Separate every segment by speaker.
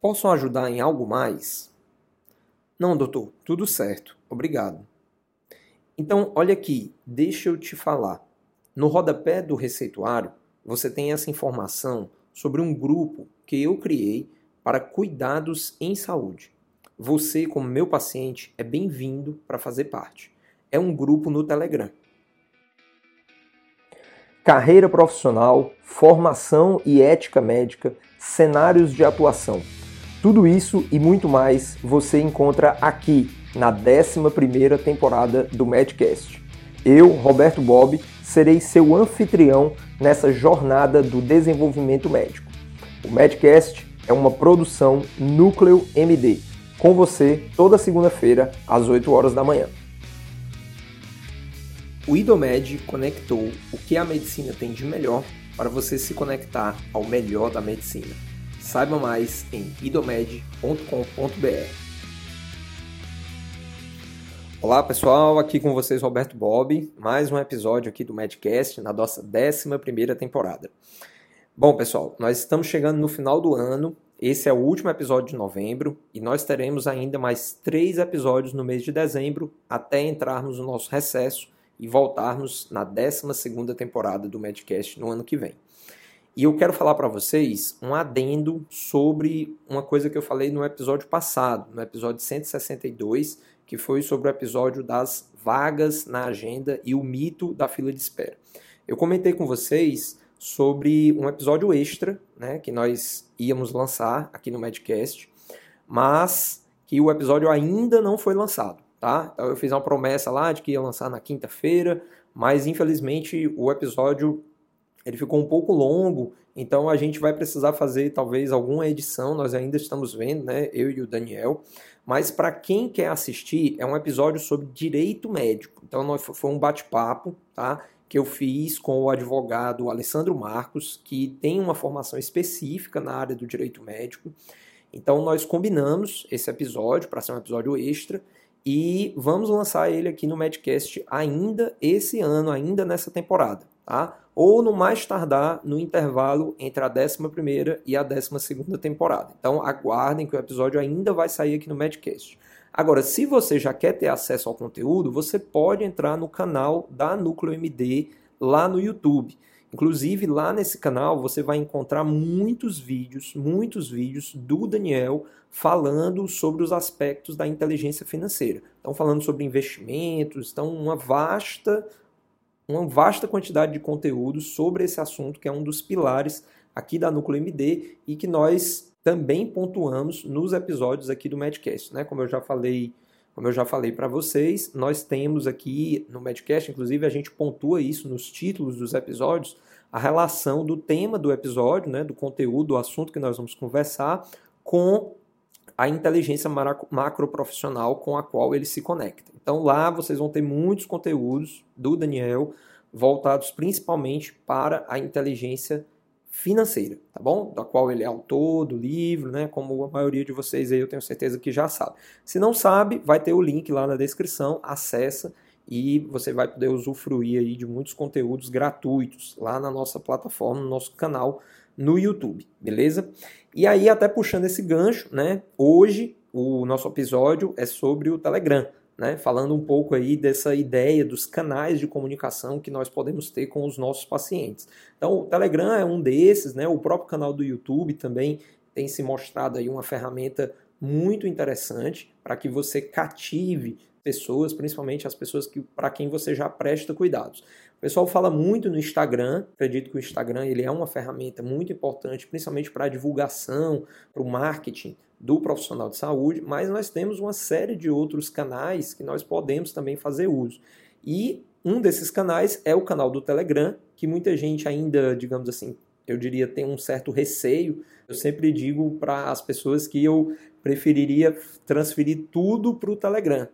Speaker 1: Posso ajudar em algo mais? Não, doutor, tudo certo, obrigado. Então, olha aqui, deixa eu te falar. No rodapé do receituário, você tem essa informação sobre um grupo que eu criei para cuidados em saúde. Você, como meu paciente, é bem-vindo para fazer parte. É um grupo no Telegram. Carreira profissional, formação e ética médica, cenários de atuação. Tudo isso e muito mais você encontra aqui na 11ª temporada do Medcast. Eu, Roberto Bob, serei seu anfitrião nessa jornada do desenvolvimento médico. O Medcast é uma produção Núcleo MD, com você toda segunda-feira às 8 horas da manhã. O IDOMED conectou o que a medicina tem de melhor para você se conectar ao melhor da medicina. Saiba mais em idomed.com.br. Olá pessoal, aqui com vocês Roberto Bob, mais um episódio aqui do Medcast na nossa 11 temporada. Bom pessoal, nós estamos chegando no final do ano, esse é o último episódio de novembro e nós teremos ainda mais três episódios no mês de dezembro até entrarmos no nosso recesso e voltarmos na 12 temporada do Medcast no ano que vem. E eu quero falar para vocês um adendo sobre uma coisa que eu falei no episódio passado, no episódio 162, que foi sobre o episódio das vagas na agenda e o mito da fila de espera. Eu comentei com vocês sobre um episódio extra, né, que nós íamos lançar aqui no Medcast, mas que o episódio ainda não foi lançado tá? Então eu fiz uma promessa lá de que ia lançar na quinta-feira, mas infelizmente o episódio ele ficou um pouco longo, então a gente vai precisar fazer talvez alguma edição, nós ainda estamos vendo, né, eu e o Daniel, mas para quem quer assistir, é um episódio sobre direito médico. Então foi um bate-papo, tá? Que eu fiz com o advogado Alessandro Marcos, que tem uma formação específica na área do direito médico. Então nós combinamos esse episódio para ser um episódio extra e vamos lançar ele aqui no Medcast ainda esse ano, ainda nessa temporada, tá? Ou no mais tardar no intervalo entre a 11 e a 12 temporada. Então aguardem que o episódio ainda vai sair aqui no Medcast. Agora, se você já quer ter acesso ao conteúdo, você pode entrar no canal da Núcleo MD lá no YouTube. Inclusive, lá nesse canal você vai encontrar muitos vídeos, muitos vídeos do Daniel falando sobre os aspectos da inteligência financeira. Estão falando sobre investimentos, então uma vasta, uma vasta quantidade de conteúdos sobre esse assunto, que é um dos pilares aqui da Núcleo MD e que nós também pontuamos nos episódios aqui do Medcast. Né? Como eu já falei como eu já falei para vocês, nós temos aqui no Medcast, inclusive a gente pontua isso nos títulos dos episódios, a relação do tema do episódio, né, do conteúdo, do assunto que nós vamos conversar, com a inteligência macroprofissional com a qual ele se conecta. Então lá vocês vão ter muitos conteúdos do Daniel voltados principalmente para a inteligência financeira, tá bom? Da qual ele é autor do livro, né? Como a maioria de vocês aí eu tenho certeza que já sabe. Se não sabe, vai ter o link lá na descrição, acessa e você vai poder usufruir aí de muitos conteúdos gratuitos lá na nossa plataforma, no nosso canal no YouTube, beleza? E aí até puxando esse gancho, né? Hoje o nosso episódio é sobre o Telegram né, falando um pouco aí dessa ideia dos canais de comunicação que nós podemos ter com os nossos pacientes. Então, o Telegram é um desses, né, o próprio canal do YouTube também tem se mostrado aí uma ferramenta muito interessante para que você cative pessoas, principalmente as pessoas que para quem você já presta cuidados. O pessoal fala muito no Instagram, acredito que o Instagram ele é uma ferramenta muito importante, principalmente para a divulgação, para o marketing do profissional de saúde, mas nós temos uma série de outros canais que nós podemos também fazer uso. E um desses canais é o canal do Telegram, que muita gente ainda, digamos assim, eu diria, tem um certo receio. Eu sempre digo para as pessoas que eu preferiria transferir tudo para o Telegram.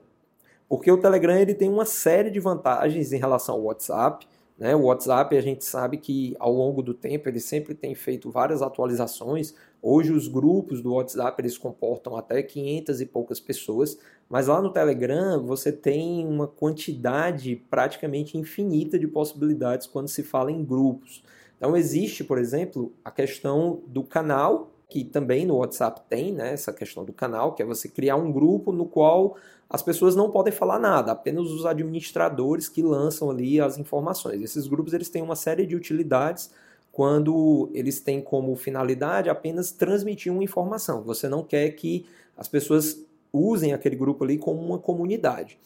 Speaker 1: Porque o Telegram ele tem uma série de vantagens em relação ao WhatsApp. Né? O WhatsApp a gente sabe que ao longo do tempo ele sempre tem feito várias atualizações. Hoje os grupos do WhatsApp eles comportam até 500 e poucas pessoas, mas lá no Telegram você tem uma quantidade praticamente infinita de possibilidades quando se fala em grupos. Então existe, por exemplo, a questão do canal que também no WhatsApp tem né, essa questão do canal, que é você criar um grupo no qual as pessoas não podem falar nada, apenas os administradores que lançam ali as informações. Esses grupos eles têm uma série de utilidades quando eles têm como finalidade apenas transmitir uma informação. Você não quer que as pessoas usem aquele grupo ali como uma comunidade.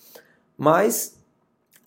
Speaker 1: Mas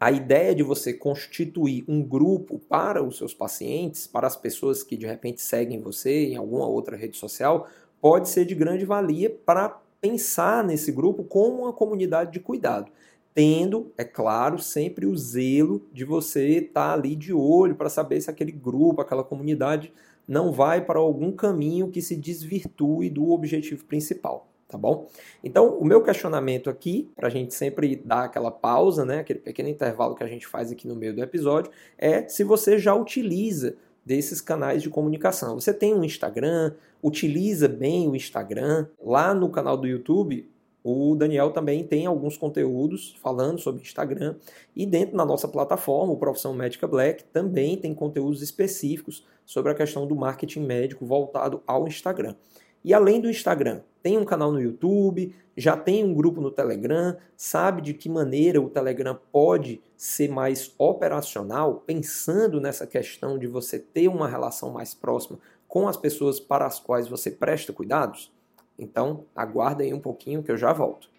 Speaker 1: a ideia de você constituir um grupo para os seus pacientes, para as pessoas que de repente seguem você em alguma outra rede social, pode ser de grande valia para pensar nesse grupo como uma comunidade de cuidado tendo, é claro, sempre o zelo de você estar tá ali de olho para saber se aquele grupo, aquela comunidade não vai para algum caminho que se desvirtue do objetivo principal, tá bom? Então, o meu questionamento aqui, para a gente sempre dar aquela pausa, né, aquele pequeno intervalo que a gente faz aqui no meio do episódio, é se você já utiliza desses canais de comunicação. Você tem um Instagram, utiliza bem o Instagram. Lá no canal do YouTube, o Daniel também tem alguns conteúdos falando sobre Instagram e dentro da nossa plataforma, o Profissão Médica Black, também tem conteúdos específicos sobre a questão do marketing médico voltado ao Instagram. E além do Instagram, tem um canal no YouTube, já tem um grupo no Telegram, sabe de que maneira o Telegram pode ser mais operacional, pensando nessa questão de você ter uma relação mais próxima com as pessoas para as quais você presta cuidados? Então, aguarda aí um pouquinho que eu já volto.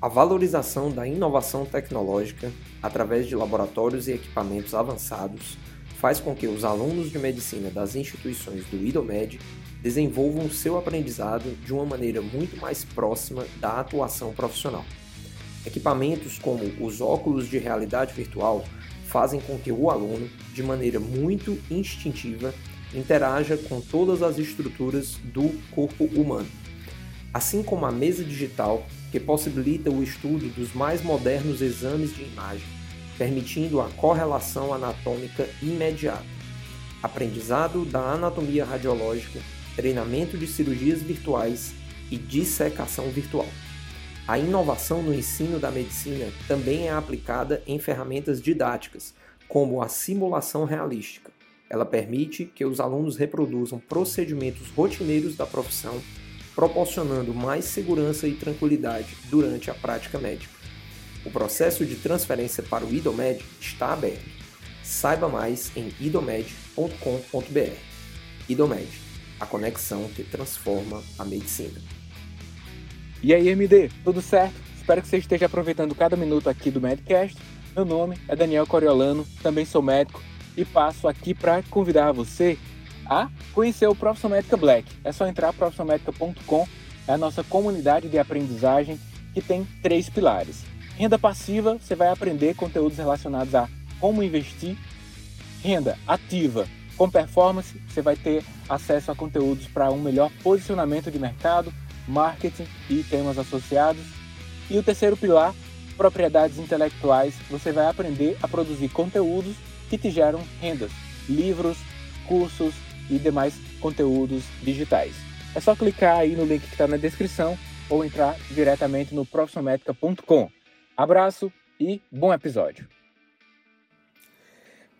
Speaker 1: A valorização da inovação tecnológica através de laboratórios e equipamentos avançados faz com que os alunos de medicina das instituições do IDOMED desenvolvam seu aprendizado de uma maneira muito mais próxima da atuação profissional. Equipamentos como os óculos de realidade virtual fazem com que o aluno, de maneira muito instintiva, interaja com todas as estruturas do corpo humano, assim como a mesa digital, que possibilita o estudo dos mais modernos exames de imagem, permitindo a correlação anatômica imediata, aprendizado da anatomia radiológica, treinamento de cirurgias virtuais e dissecação virtual. A inovação no ensino da medicina também é aplicada em ferramentas didáticas, como a simulação realística, ela permite que os alunos reproduzam procedimentos rotineiros da profissão, proporcionando mais segurança e tranquilidade durante a prática médica. O processo de transferência para o IDOMED está aberto. Saiba mais em idomed.com.br. IDOMED, a conexão que transforma a medicina.
Speaker 2: E aí, MD, tudo certo? Espero que você esteja aproveitando cada minuto aqui do Medcast. Meu nome é Daniel Coriolano, também sou médico e passo aqui para convidar você a conhecer o Profissão Médica Black. É só entrar profissionalmedica.com, é a nossa comunidade de aprendizagem que tem três pilares. Renda passiva, você vai aprender conteúdos relacionados a como investir. Renda ativa, com performance, você vai ter acesso a conteúdos para um melhor posicionamento de mercado, marketing e temas associados. E o terceiro pilar, propriedades intelectuais, você vai aprender a produzir conteúdos que te geram rendas, livros, cursos e demais conteúdos digitais. É só clicar aí no link que está na descrição ou entrar diretamente no profissionalmetrica.com. Abraço e bom episódio.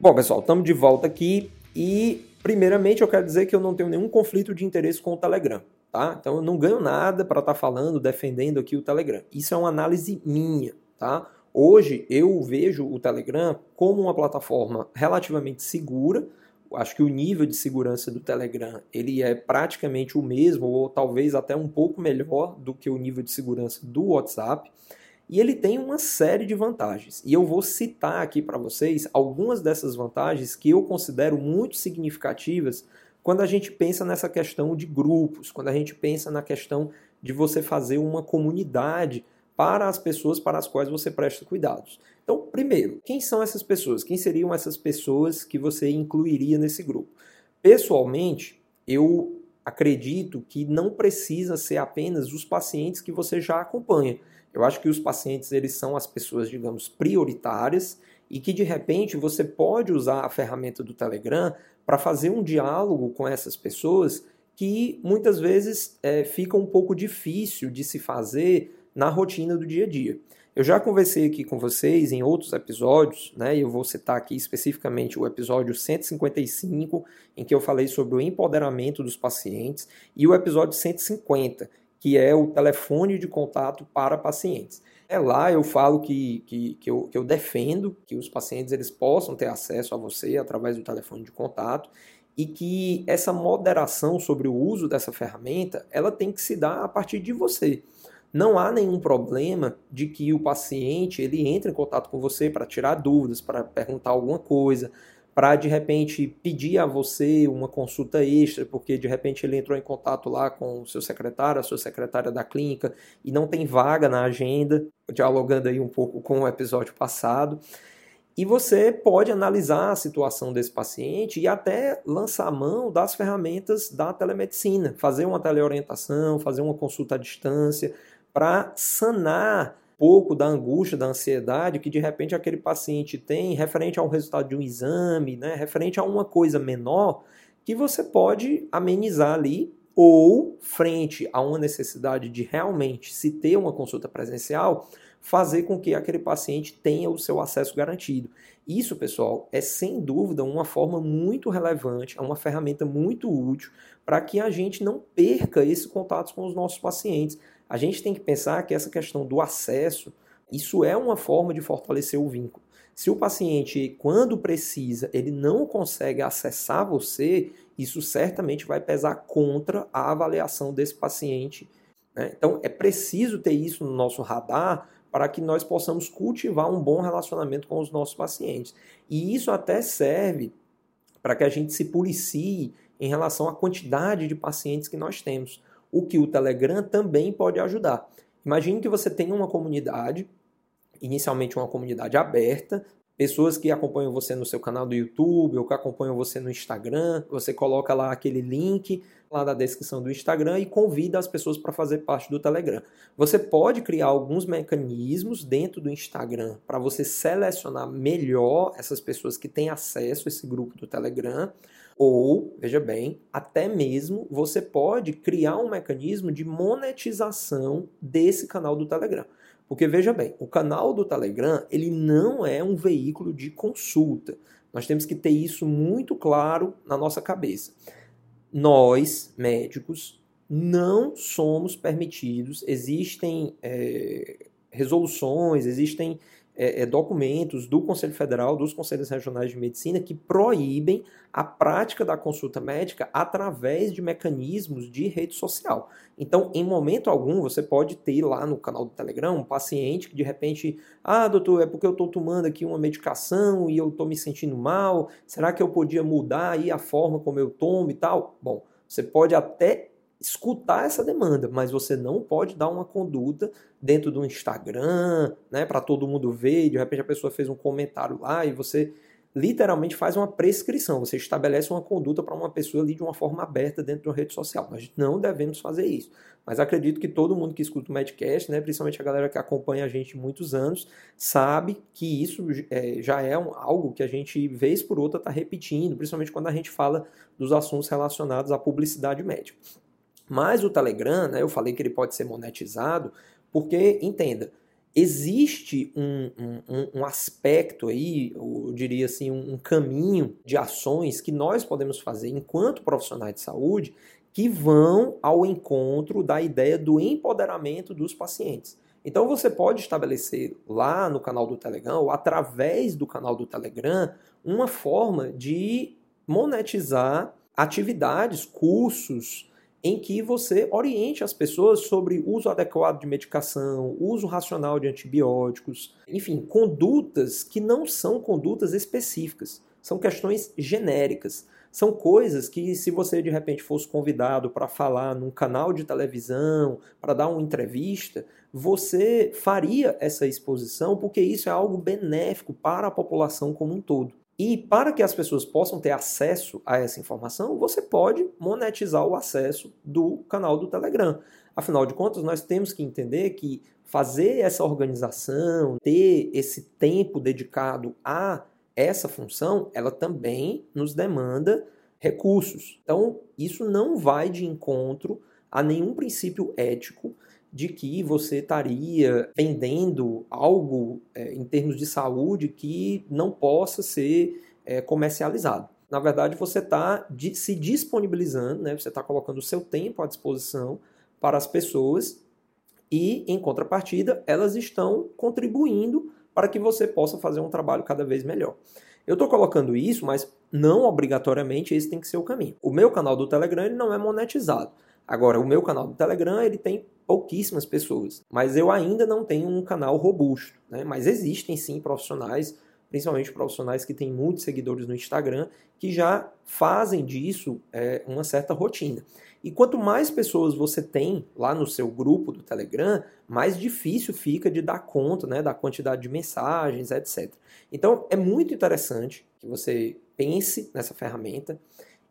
Speaker 1: Bom, pessoal, estamos de volta aqui e, primeiramente, eu quero dizer que eu não tenho nenhum conflito de interesse com o Telegram, tá? Então, eu não ganho nada para estar tá falando, defendendo aqui o Telegram. Isso é uma análise minha, tá? Hoje eu vejo o Telegram como uma plataforma relativamente segura. Acho que o nível de segurança do Telegram ele é praticamente o mesmo ou talvez até um pouco melhor do que o nível de segurança do WhatsApp. E ele tem uma série de vantagens. E eu vou citar aqui para vocês algumas dessas vantagens que eu considero muito significativas quando a gente pensa nessa questão de grupos, quando a gente pensa na questão de você fazer uma comunidade para as pessoas para as quais você presta cuidados. Então, primeiro, quem são essas pessoas? Quem seriam essas pessoas que você incluiria nesse grupo? Pessoalmente, eu acredito que não precisa ser apenas os pacientes que você já acompanha. Eu acho que os pacientes eles são as pessoas, digamos, prioritárias e que de repente você pode usar a ferramenta do Telegram para fazer um diálogo com essas pessoas que muitas vezes é, fica um pouco difícil de se fazer na rotina do dia a dia. Eu já conversei aqui com vocês em outros episódios, né? Eu vou citar aqui especificamente o episódio 155, em que eu falei sobre o empoderamento dos pacientes, e o episódio 150, que é o telefone de contato para pacientes. É lá eu falo que, que, que, eu, que eu defendo que os pacientes eles possam ter acesso a você através do telefone de contato e que essa moderação sobre o uso dessa ferramenta ela tem que se dar a partir de você não há nenhum problema de que o paciente ele entre em contato com você para tirar dúvidas, para perguntar alguma coisa, para de repente pedir a você uma consulta extra, porque de repente ele entrou em contato lá com o seu secretário, a sua secretária da clínica e não tem vaga na agenda, dialogando aí um pouco com o episódio passado. E você pode analisar a situação desse paciente e até lançar mão das ferramentas da telemedicina, fazer uma teleorientação, fazer uma consulta à distância, para sanar pouco da angústia, da ansiedade que de repente aquele paciente tem referente a um resultado de um exame, né, referente a uma coisa menor que você pode amenizar ali ou frente a uma necessidade de realmente se ter uma consulta presencial, fazer com que aquele paciente tenha o seu acesso garantido. Isso, pessoal, é sem dúvida uma forma muito relevante, é uma ferramenta muito útil para que a gente não perca esse contato com os nossos pacientes. A gente tem que pensar que essa questão do acesso, isso é uma forma de fortalecer o vínculo. Se o paciente, quando precisa, ele não consegue acessar você, isso certamente vai pesar contra a avaliação desse paciente. Né? Então, é preciso ter isso no nosso radar para que nós possamos cultivar um bom relacionamento com os nossos pacientes. E isso até serve para que a gente se policie em relação à quantidade de pacientes que nós temos o que o Telegram também pode ajudar. Imagine que você tem uma comunidade, inicialmente uma comunidade aberta, pessoas que acompanham você no seu canal do YouTube ou que acompanham você no Instagram, você coloca lá aquele link lá na descrição do Instagram e convida as pessoas para fazer parte do Telegram. Você pode criar alguns mecanismos dentro do Instagram para você selecionar melhor essas pessoas que têm acesso a esse grupo do Telegram. Ou, veja bem, até mesmo você pode criar um mecanismo de monetização desse canal do Telegram. Porque veja bem, o canal do Telegram, ele não é um veículo de consulta. Nós temos que ter isso muito claro na nossa cabeça. Nós, médicos, não somos permitidos, existem é, resoluções, existem é, é, documentos do Conselho Federal, dos Conselhos Regionais de Medicina, que proíbem a prática da consulta médica através de mecanismos de rede social. Então, em momento algum, você pode ter lá no canal do Telegram um paciente que de repente, ah, doutor, é porque eu estou tomando aqui uma medicação e eu estou me sentindo mal, será que eu podia mudar aí a forma como eu tomo e tal? Bom, você pode até escutar essa demanda, mas você não pode dar uma conduta dentro do Instagram, né, para todo mundo ver, e de repente a pessoa fez um comentário lá e você literalmente faz uma prescrição, você estabelece uma conduta para uma pessoa ali de uma forma aberta dentro de uma rede social. Nós não devemos fazer isso. Mas acredito que todo mundo que escuta o Medcast, né, principalmente a galera que acompanha a gente muitos anos, sabe que isso é, já é um, algo que a gente, vez por outra, está repetindo, principalmente quando a gente fala dos assuntos relacionados à publicidade médica. Mas o Telegram, né, eu falei que ele pode ser monetizado, porque, entenda, existe um, um, um aspecto aí, eu diria assim, um caminho de ações que nós podemos fazer enquanto profissionais de saúde que vão ao encontro da ideia do empoderamento dos pacientes. Então você pode estabelecer lá no canal do Telegram ou através do canal do Telegram uma forma de monetizar atividades, cursos, em que você oriente as pessoas sobre uso adequado de medicação, uso racional de antibióticos, enfim, condutas que não são condutas específicas, são questões genéricas. São coisas que, se você de repente fosse convidado para falar num canal de televisão, para dar uma entrevista, você faria essa exposição porque isso é algo benéfico para a população como um todo. E para que as pessoas possam ter acesso a essa informação, você pode monetizar o acesso do canal do Telegram. Afinal de contas, nós temos que entender que fazer essa organização, ter esse tempo dedicado a essa função, ela também nos demanda recursos. Então, isso não vai de encontro a nenhum princípio ético de que você estaria vendendo algo é, em termos de saúde que não possa ser é, comercializado. Na verdade, você está se disponibilizando, né? você está colocando o seu tempo à disposição para as pessoas e, em contrapartida, elas estão contribuindo para que você possa fazer um trabalho cada vez melhor. Eu estou colocando isso, mas não obrigatoriamente esse tem que ser o caminho. O meu canal do Telegram ele não é monetizado. Agora, o meu canal do Telegram ele tem pouquíssimas pessoas, mas eu ainda não tenho um canal robusto. Né? Mas existem sim profissionais, principalmente profissionais que têm muitos seguidores no Instagram, que já fazem disso é, uma certa rotina. E quanto mais pessoas você tem lá no seu grupo do Telegram, mais difícil fica de dar conta né, da quantidade de mensagens, etc. Então é muito interessante que você pense nessa ferramenta.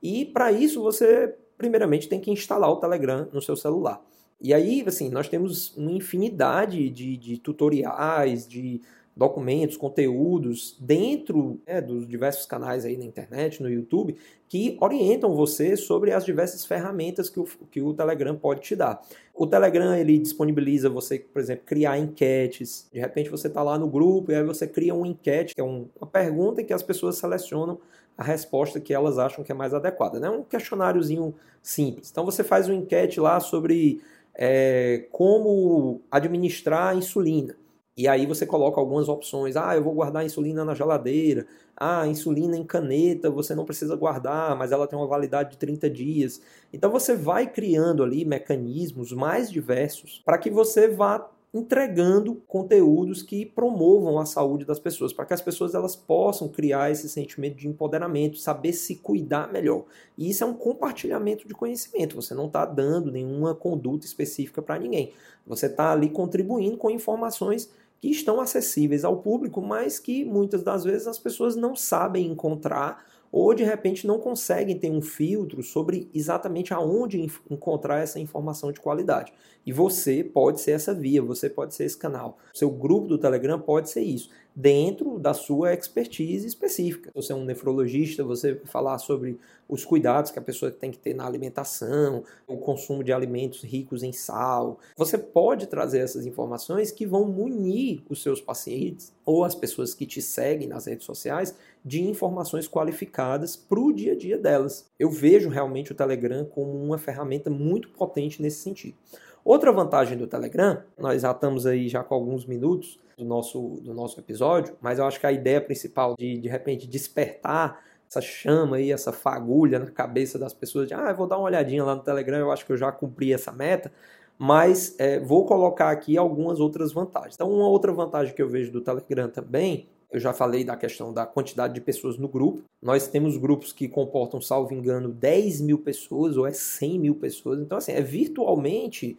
Speaker 1: E para isso você primeiramente tem que instalar o Telegram no seu celular. E aí, assim, nós temos uma infinidade de, de tutoriais, de documentos, conteúdos dentro né, dos diversos canais aí na internet, no YouTube, que orientam você sobre as diversas ferramentas que o, que o Telegram pode te dar. O Telegram ele disponibiliza você, por exemplo, criar enquetes. De repente você está lá no grupo e aí você cria uma enquete, que é um, uma pergunta que as pessoas selecionam a resposta que elas acham que é mais adequada. Né? Um questionáriozinho simples. Então você faz uma enquete lá sobre é, como administrar insulina. E aí você coloca algumas opções. Ah, eu vou guardar a insulina na geladeira. Ah, insulina em caneta, você não precisa guardar, mas ela tem uma validade de 30 dias. Então você vai criando ali mecanismos mais diversos para que você vá entregando conteúdos que promovam a saúde das pessoas, para que as pessoas elas possam criar esse sentimento de empoderamento, saber se cuidar melhor. E isso é um compartilhamento de conhecimento. Você não está dando nenhuma conduta específica para ninguém. Você está ali contribuindo com informações que estão acessíveis ao público, mas que muitas das vezes as pessoas não sabem encontrar ou de repente não conseguem ter um filtro sobre exatamente aonde encontrar essa informação de qualidade. E você pode ser essa via, você pode ser esse canal. Seu grupo do Telegram pode ser isso dentro da sua expertise específica. Se você é um nefrologista, você vai falar sobre os cuidados que a pessoa tem que ter na alimentação, o consumo de alimentos ricos em sal. Você pode trazer essas informações que vão munir os seus pacientes ou as pessoas que te seguem nas redes sociais de informações qualificadas para o dia a dia delas. Eu vejo realmente o Telegram como uma ferramenta muito potente nesse sentido. Outra vantagem do Telegram, nós já estamos aí já com alguns minutos do nosso, do nosso episódio, mas eu acho que a ideia principal de de repente despertar essa chama aí, essa fagulha na cabeça das pessoas de ah, vou dar uma olhadinha lá no Telegram, eu acho que eu já cumpri essa meta, mas é, vou colocar aqui algumas outras vantagens. Então, uma outra vantagem que eu vejo do Telegram também eu já falei da questão da quantidade de pessoas no grupo. Nós temos grupos que comportam, salvo engano, 10 mil pessoas ou é 100 mil pessoas. Então, assim, é virtualmente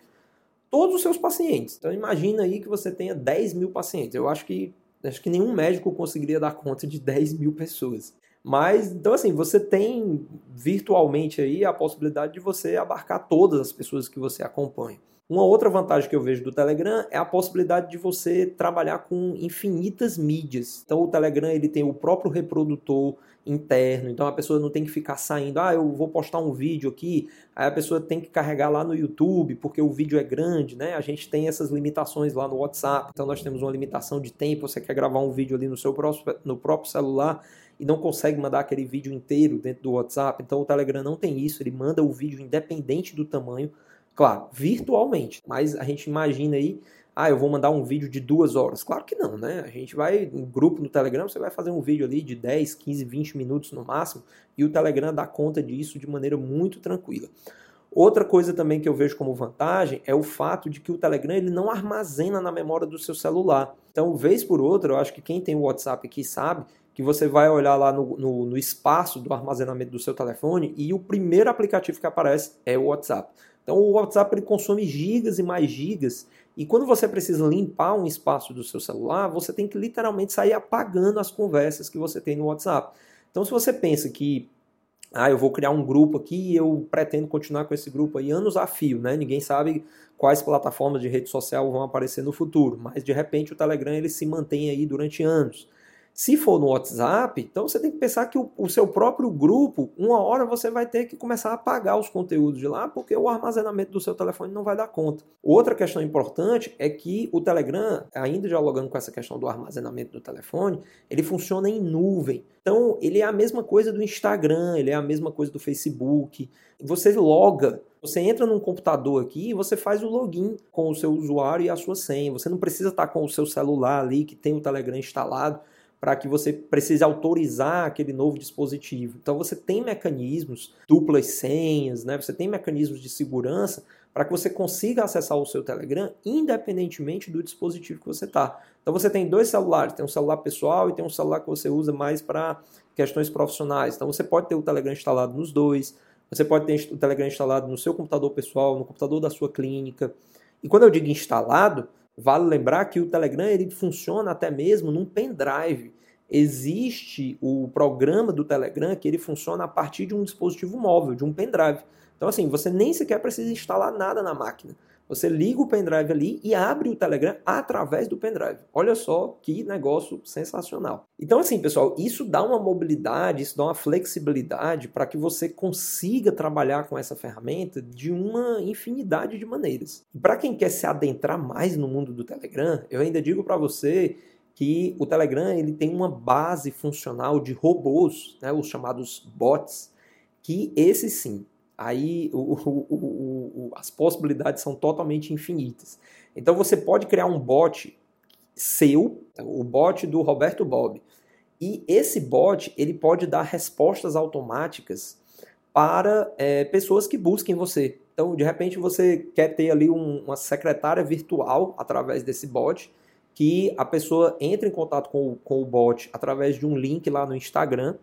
Speaker 1: todos os seus pacientes. Então imagina aí que você tenha 10 mil pacientes. Eu acho que acho que nenhum médico conseguiria dar conta de 10 mil pessoas. Mas, então assim, você tem virtualmente aí a possibilidade de você abarcar todas as pessoas que você acompanha. Uma outra vantagem que eu vejo do Telegram é a possibilidade de você trabalhar com infinitas mídias. Então o Telegram ele tem o próprio reprodutor interno, então a pessoa não tem que ficar saindo, ah, eu vou postar um vídeo aqui, aí a pessoa tem que carregar lá no YouTube, porque o vídeo é grande, né? A gente tem essas limitações lá no WhatsApp, então nós temos uma limitação de tempo, você quer gravar um vídeo ali no seu próprio, no próprio celular e não consegue mandar aquele vídeo inteiro dentro do WhatsApp, então o Telegram não tem isso, ele manda o vídeo independente do tamanho Claro, virtualmente. Mas a gente imagina aí, ah, eu vou mandar um vídeo de duas horas. Claro que não, né? A gente vai, um grupo no Telegram, você vai fazer um vídeo ali de 10, 15, 20 minutos no máximo, e o Telegram dá conta disso de maneira muito tranquila. Outra coisa também que eu vejo como vantagem é o fato de que o Telegram ele não armazena na memória do seu celular. Então, vez por outra, eu acho que quem tem o WhatsApp aqui sabe que você vai olhar lá no, no, no espaço do armazenamento do seu telefone e o primeiro aplicativo que aparece é o WhatsApp. Então o WhatsApp ele consome gigas e mais gigas. E quando você precisa limpar um espaço do seu celular, você tem que literalmente sair apagando as conversas que você tem no WhatsApp. Então se você pensa que ah, eu vou criar um grupo aqui e eu pretendo continuar com esse grupo aí anos a fio, né? Ninguém sabe quais plataformas de rede social vão aparecer no futuro, mas de repente o Telegram ele se mantém aí durante anos. Se for no WhatsApp, então você tem que pensar que o, o, seu próprio grupo, uma hora você vai ter que começar a apagar os conteúdos de lá, porque o armazenamento do seu telefone não vai dar conta. Outra questão importante é que o Telegram, ainda dialogando com essa questão do armazenamento do telefone, ele funciona em nuvem. Então, ele é a mesma coisa do Instagram, ele é a mesma coisa do Facebook. Você loga você entra num computador aqui e você faz o login com o seu usuário e a sua senha. Você não precisa estar com o seu celular ali que tem o Telegram instalado para que você precise autorizar aquele novo dispositivo. Então você tem mecanismos, duplas senhas, né? Você tem mecanismos de segurança para que você consiga acessar o seu Telegram independentemente do dispositivo que você está. Então você tem dois celulares, tem um celular pessoal e tem um celular que você usa mais para questões profissionais. Então você pode ter o Telegram instalado nos dois. Você pode ter o Telegram instalado no seu computador pessoal, no computador da sua clínica. E quando eu digo instalado, Vale lembrar que o Telegram ele funciona até mesmo num pendrive. Existe o programa do Telegram que ele funciona a partir de um dispositivo móvel, de um pendrive. Então assim, você nem sequer precisa instalar nada na máquina. Você liga o pendrive ali e abre o Telegram através do pendrive. Olha só que negócio sensacional. Então, assim, pessoal, isso dá uma mobilidade, isso dá uma flexibilidade para que você consiga trabalhar com essa ferramenta de uma infinidade de maneiras. Para quem quer se adentrar mais no mundo do Telegram, eu ainda digo para você que o Telegram ele tem uma base funcional de robôs, né, os chamados bots, que esse sim aí o, o, o, as possibilidades são totalmente infinitas. Então você pode criar um bot seu, o bot do Roberto Bob, e esse bot ele pode dar respostas automáticas para é, pessoas que busquem você. Então, de repente, você quer ter ali um, uma secretária virtual através desse bot, que a pessoa entra em contato com, com o bot através de um link lá no Instagram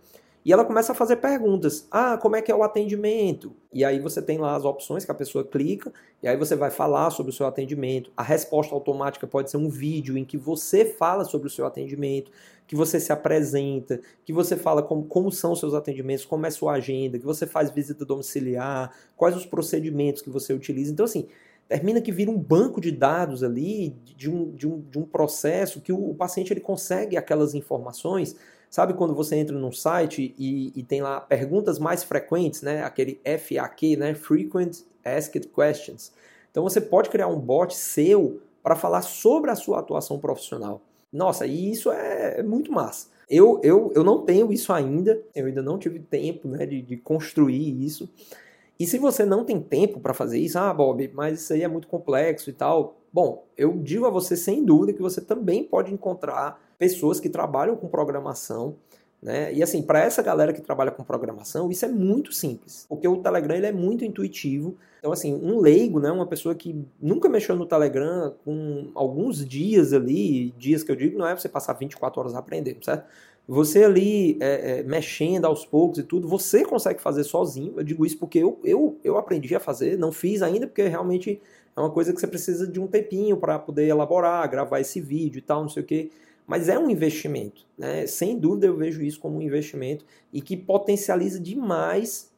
Speaker 1: e ela começa a fazer perguntas. Ah, como é que é o atendimento? E aí você tem lá as opções que a pessoa clica, e aí você vai falar sobre o seu atendimento. A resposta automática pode ser um vídeo em que você fala sobre o seu atendimento, que você se apresenta, que você fala como, como são os seus atendimentos, como é sua agenda, que você faz visita domiciliar, quais os procedimentos que você utiliza. Então, assim, termina que vira um banco de dados ali, de um, de um, de um processo que o, o paciente ele consegue aquelas informações Sabe quando você entra num site e, e, tem lá perguntas mais frequentes, né? Aquele FAQ, né? Frequent Asked Questions. Então você pode criar um bot seu para falar sobre a sua atuação profissional. Nossa, e isso é, é muito massa. Eu, eu, eu não tenho isso ainda, eu ainda não tive tempo né, de, de construir isso. E se você não tem tempo para fazer isso, ah, Bob, mas isso aí é muito complexo e tal. Bom, eu digo a você sem dúvida que você também pode encontrar pessoas que trabalham com programação. Né? E assim, para essa galera que trabalha com programação, isso é muito simples, porque o Telegram ele é muito intuitivo. Então, assim, um leigo, né, uma pessoa que nunca mexeu no Telegram, com alguns dias ali, dias que eu digo, não é você passar 24 horas aprendendo, certo? Você ali é, é, mexendo aos poucos e tudo, você consegue fazer sozinho. Eu digo isso porque eu, eu, eu aprendi a fazer, não fiz ainda, porque realmente é uma coisa que você precisa de um tempinho para poder elaborar, gravar esse vídeo e tal, não sei o que. Mas é um investimento, né? Sem dúvida eu vejo isso como um investimento e que potencializa demais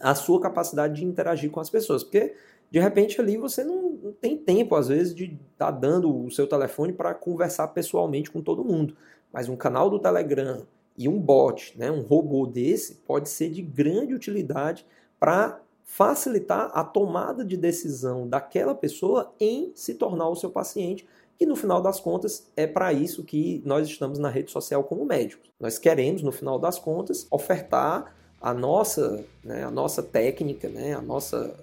Speaker 1: a sua capacidade de interagir com as pessoas, porque de repente ali você não, tem tempo às vezes de estar tá dando o seu telefone para conversar pessoalmente com todo mundo, mas um canal do Telegram e um bot, né, um robô desse pode ser de grande utilidade para facilitar a tomada de decisão daquela pessoa em se tornar o seu paciente e no final das contas, é para isso que nós estamos na rede social como médicos. Nós queremos, no final das contas, ofertar a nossa, né, a nossa técnica, né, a nossa,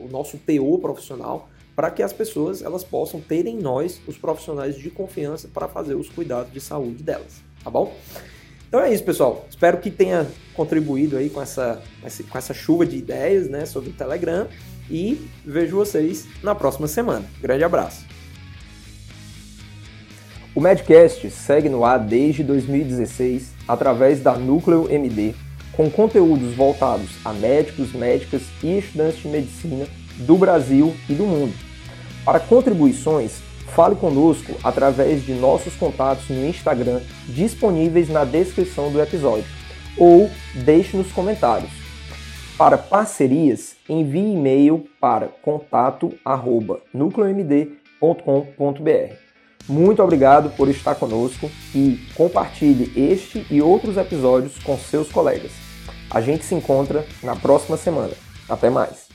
Speaker 1: o nosso teor profissional para que as pessoas elas possam ter em nós os profissionais de confiança para fazer os cuidados de saúde delas, tá bom? Então é isso, pessoal. Espero que tenha contribuído aí com essa, com essa chuva de ideias né, sobre o Telegram e vejo vocês na próxima semana. Grande abraço. O Medcast segue no ar desde 2016 através da Núcleo MD, com conteúdos voltados a médicos, médicas e estudantes de medicina do Brasil e do mundo. Para contribuições, fale conosco através de nossos contatos no Instagram disponíveis na descrição do episódio ou deixe nos comentários. Para parcerias, envie e-mail para contato@nucleomd.com.br. Muito obrigado por estar conosco e compartilhe este e outros episódios com seus colegas. A gente se encontra na próxima semana. Até mais!